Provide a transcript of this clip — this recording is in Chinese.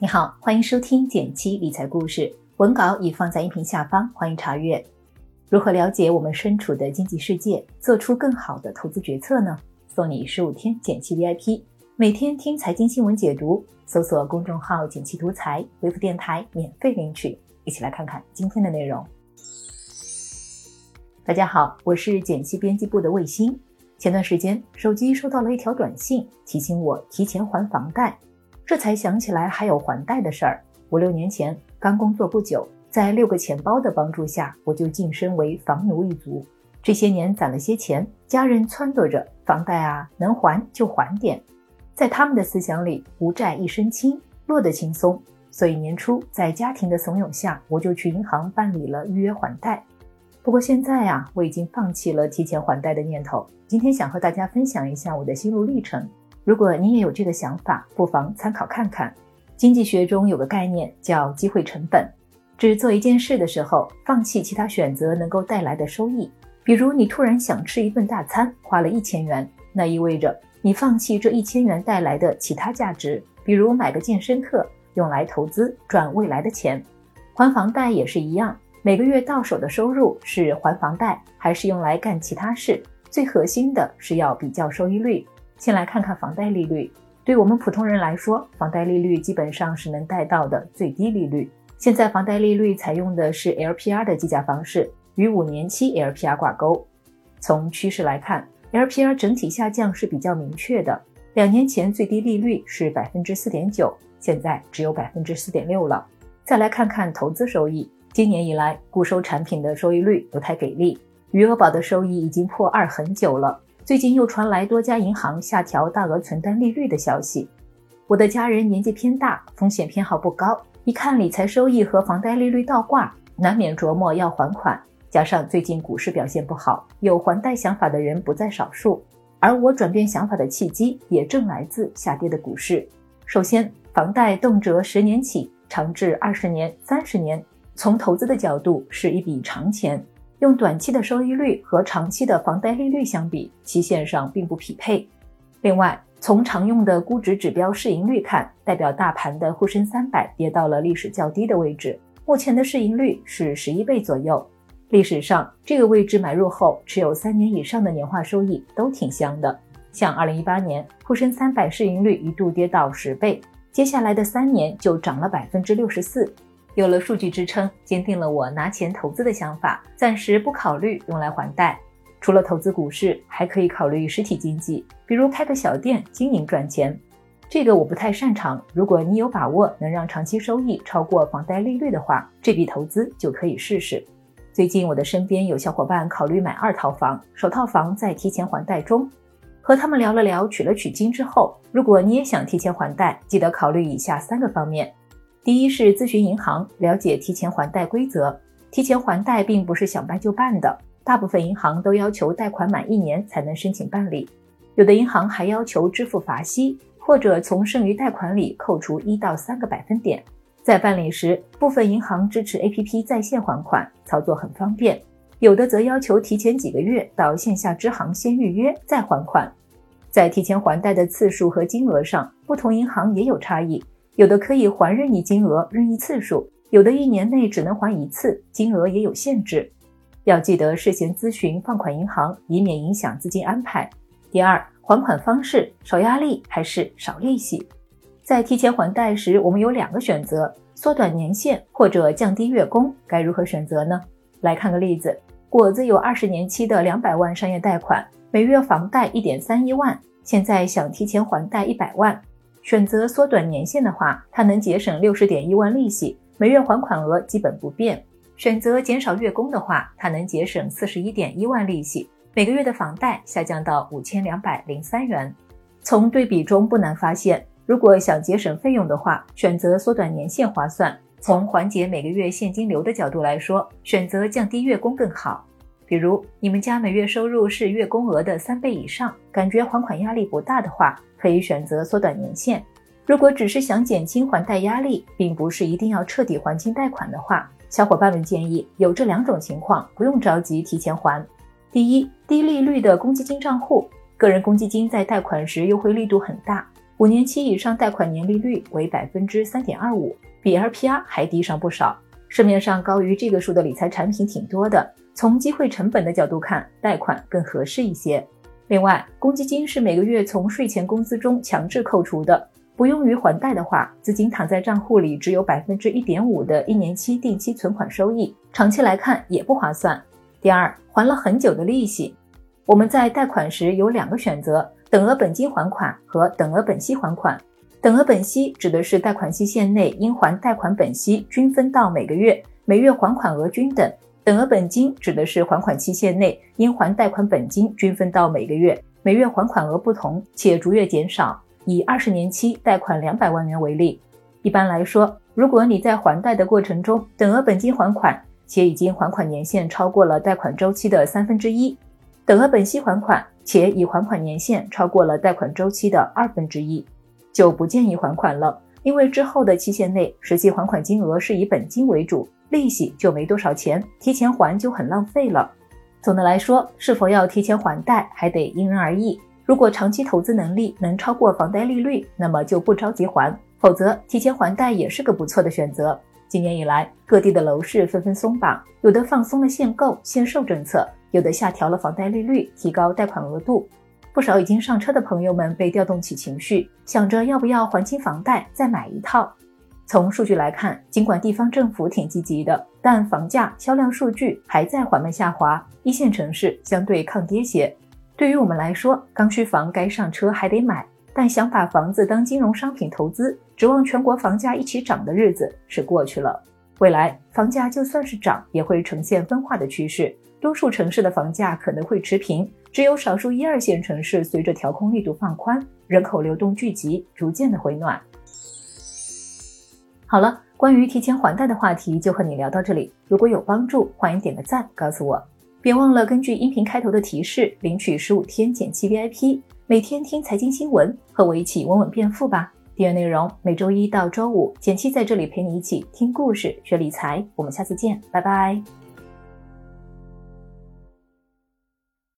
你好，欢迎收听简七理财故事，文稿已放在音频下方，欢迎查阅。如何了解我们身处的经济世界，做出更好的投资决策呢？送你十五天简七 VIP，每天听财经新闻解读，搜索公众号“简七独裁，回复电台免费领取。一起来看看今天的内容。大家好，我是简七编辑部的卫星。前段时间，手机收到了一条短信，提醒我提前还房贷。这才想起来还有还贷的事儿。五六年前刚工作不久，在六个钱包的帮助下，我就晋升为房奴一族。这些年攒了些钱，家人撺掇着房贷啊，能还就还点。在他们的思想里，无债一身轻，落得轻松。所以年初在家庭的怂恿下，我就去银行办理了预约还贷。不过现在啊，我已经放弃了提前还贷的念头。今天想和大家分享一下我的心路历程。如果你也有这个想法，不妨参考看看。经济学中有个概念叫机会成本，指做一件事的时候放弃其他选择能够带来的收益。比如你突然想吃一顿大餐，花了一千元，那意味着你放弃这一千元带来的其他价值，比如买个健身课，用来投资赚未来的钱。还房贷也是一样，每个月到手的收入是还房贷还是用来干其他事？最核心的是要比较收益率。先来看看房贷利率。对我们普通人来说，房贷利率基本上是能贷到的最低利率。现在房贷利率采用的是 LPR 的计价方式，与五年期 LPR 挂钩。从趋势来看，LPR 整体下降是比较明确的。两年前最低利率是百分之四点九，现在只有百分之四点六了。再来看看投资收益，今年以来固收产品的收益率不太给力，余额宝的收益已经破二很久了。最近又传来多家银行下调大额存单利率的消息。我的家人年纪偏大，风险偏好不高，一看理财收益和房贷利率倒挂，难免琢磨要还款。加上最近股市表现不好，有还贷想法的人不在少数。而我转变想法的契机也正来自下跌的股市。首先，房贷动辄十年起，长至二十年、三十年，从投资的角度是一笔长钱。用短期的收益率和长期的房贷利率相比，期限上并不匹配。另外，从常用的估值指标市盈率看，代表大盘的沪深三百跌到了历史较低的位置，目前的市盈率是十一倍左右。历史上这个位置买入后，持有三年以上的年化收益都挺香的。像二零一八年，沪深三百市盈率一度跌到十倍，接下来的三年就涨了百分之六十四。有了数据支撑，坚定了我拿钱投资的想法，暂时不考虑用来还贷。除了投资股市，还可以考虑实体经济，比如开个小店经营赚钱。这个我不太擅长。如果你有把握能让长期收益超过房贷利率的话，这笔投资就可以试试。最近我的身边有小伙伴考虑买二套房，首套房在提前还贷中。和他们聊了聊，取了取经之后，如果你也想提前还贷，记得考虑以下三个方面。第一是咨询银行，了解提前还贷规则。提前还贷并不是想办就办的，大部分银行都要求贷款满一年才能申请办理，有的银行还要求支付罚息，或者从剩余贷款里扣除一到三个百分点。在办理时，部分银行支持 APP 在线还款，操作很方便；有的则要求提前几个月到线下支行先预约再还款。在提前还贷的次数和金额上，不同银行也有差异。有的可以还任意金额、任意次数，有的一年内只能还一次，金额也有限制。要记得事先咨询放款银行，以免影响资金安排。第二，还款方式少压力还是少利息？在提前还贷时，我们有两个选择：缩短年限或者降低月供。该如何选择呢？来看个例子：果子有二十年期的两百万商业贷款，每月房贷一点三一万，现在想提前还贷一百万。选择缩短年限的话，它能节省六十点一万利息，每月还款额基本不变。选择减少月供的话，它能节省四十一点一万利息，每个月的房贷下降到五千两百零三元。从对比中不难发现，如果想节省费用的话，选择缩短年限划算；从缓解每个月现金流的角度来说，选择降低月供更好。比如你们家每月收入是月供额的三倍以上，感觉还款压力不大的话，可以选择缩短年限。如果只是想减轻还贷压力，并不是一定要彻底还清贷款的话，小伙伴们建议有这两种情况，不用着急提前还。第一，低利率的公积金账户，个人公积金在贷款时优惠力度很大，五年期以上贷款年利率为百分之三点二五，比 LPR 还低上不少。市面上高于这个数的理财产品挺多的，从机会成本的角度看，贷款更合适一些。另外，公积金是每个月从税前工资中强制扣除的，不用于还贷的话，资金躺在账户里只有百分之一点五的一年期定期存款收益，长期来看也不划算。第二，还了很久的利息，我们在贷款时有两个选择：等额本金还款和等额本息还款。等额本息指的是贷款期限内应还贷款本息均分到每个月，每月还款额均等。等额本金指的是还款期限内应还贷款本金均分到每个月，每月还款额不同且逐月减少。以二十年期贷款两百万元为例，一般来说，如果你在还贷的过程中等额本金还款，且已经还款年限超过了贷款周期的三分之一；等额本息还款，且已还款年限超过了贷款周期的二分之一，就不建议还款了，因为之后的期限内实际还款金额是以本金为主。利息就没多少钱，提前还就很浪费了。总的来说，是否要提前还贷还得因人而异。如果长期投资能力能超过房贷利率，那么就不着急还；否则，提前还贷也是个不错的选择。今年以来，各地的楼市纷纷松绑，有的放松了限购限售政策，有的下调了房贷利率，提高贷款额度。不少已经上车的朋友们被调动起情绪，想着要不要还清房贷再买一套。从数据来看，尽管地方政府挺积极的，但房价销量数据还在缓慢下滑，一线城市相对抗跌些。对于我们来说，刚需房该上车还得买，但想把房子当金融商品投资，指望全国房价一起涨的日子是过去了。未来房价就算是涨，也会呈现分化的趋势，多数城市的房价可能会持平，只有少数一二线城市随着调控力度放宽，人口流动聚集，逐渐的回暖。好了，关于提前还贷的话题就和你聊到这里。如果有帮助，欢迎点个赞告诉我。别忘了根据音频开头的提示领取十五天减七 VIP，每天听财经新闻，和我一起稳稳变富吧。订阅内容每周一到周五，减七在这里陪你一起听故事、学理财。我们下次见，拜拜。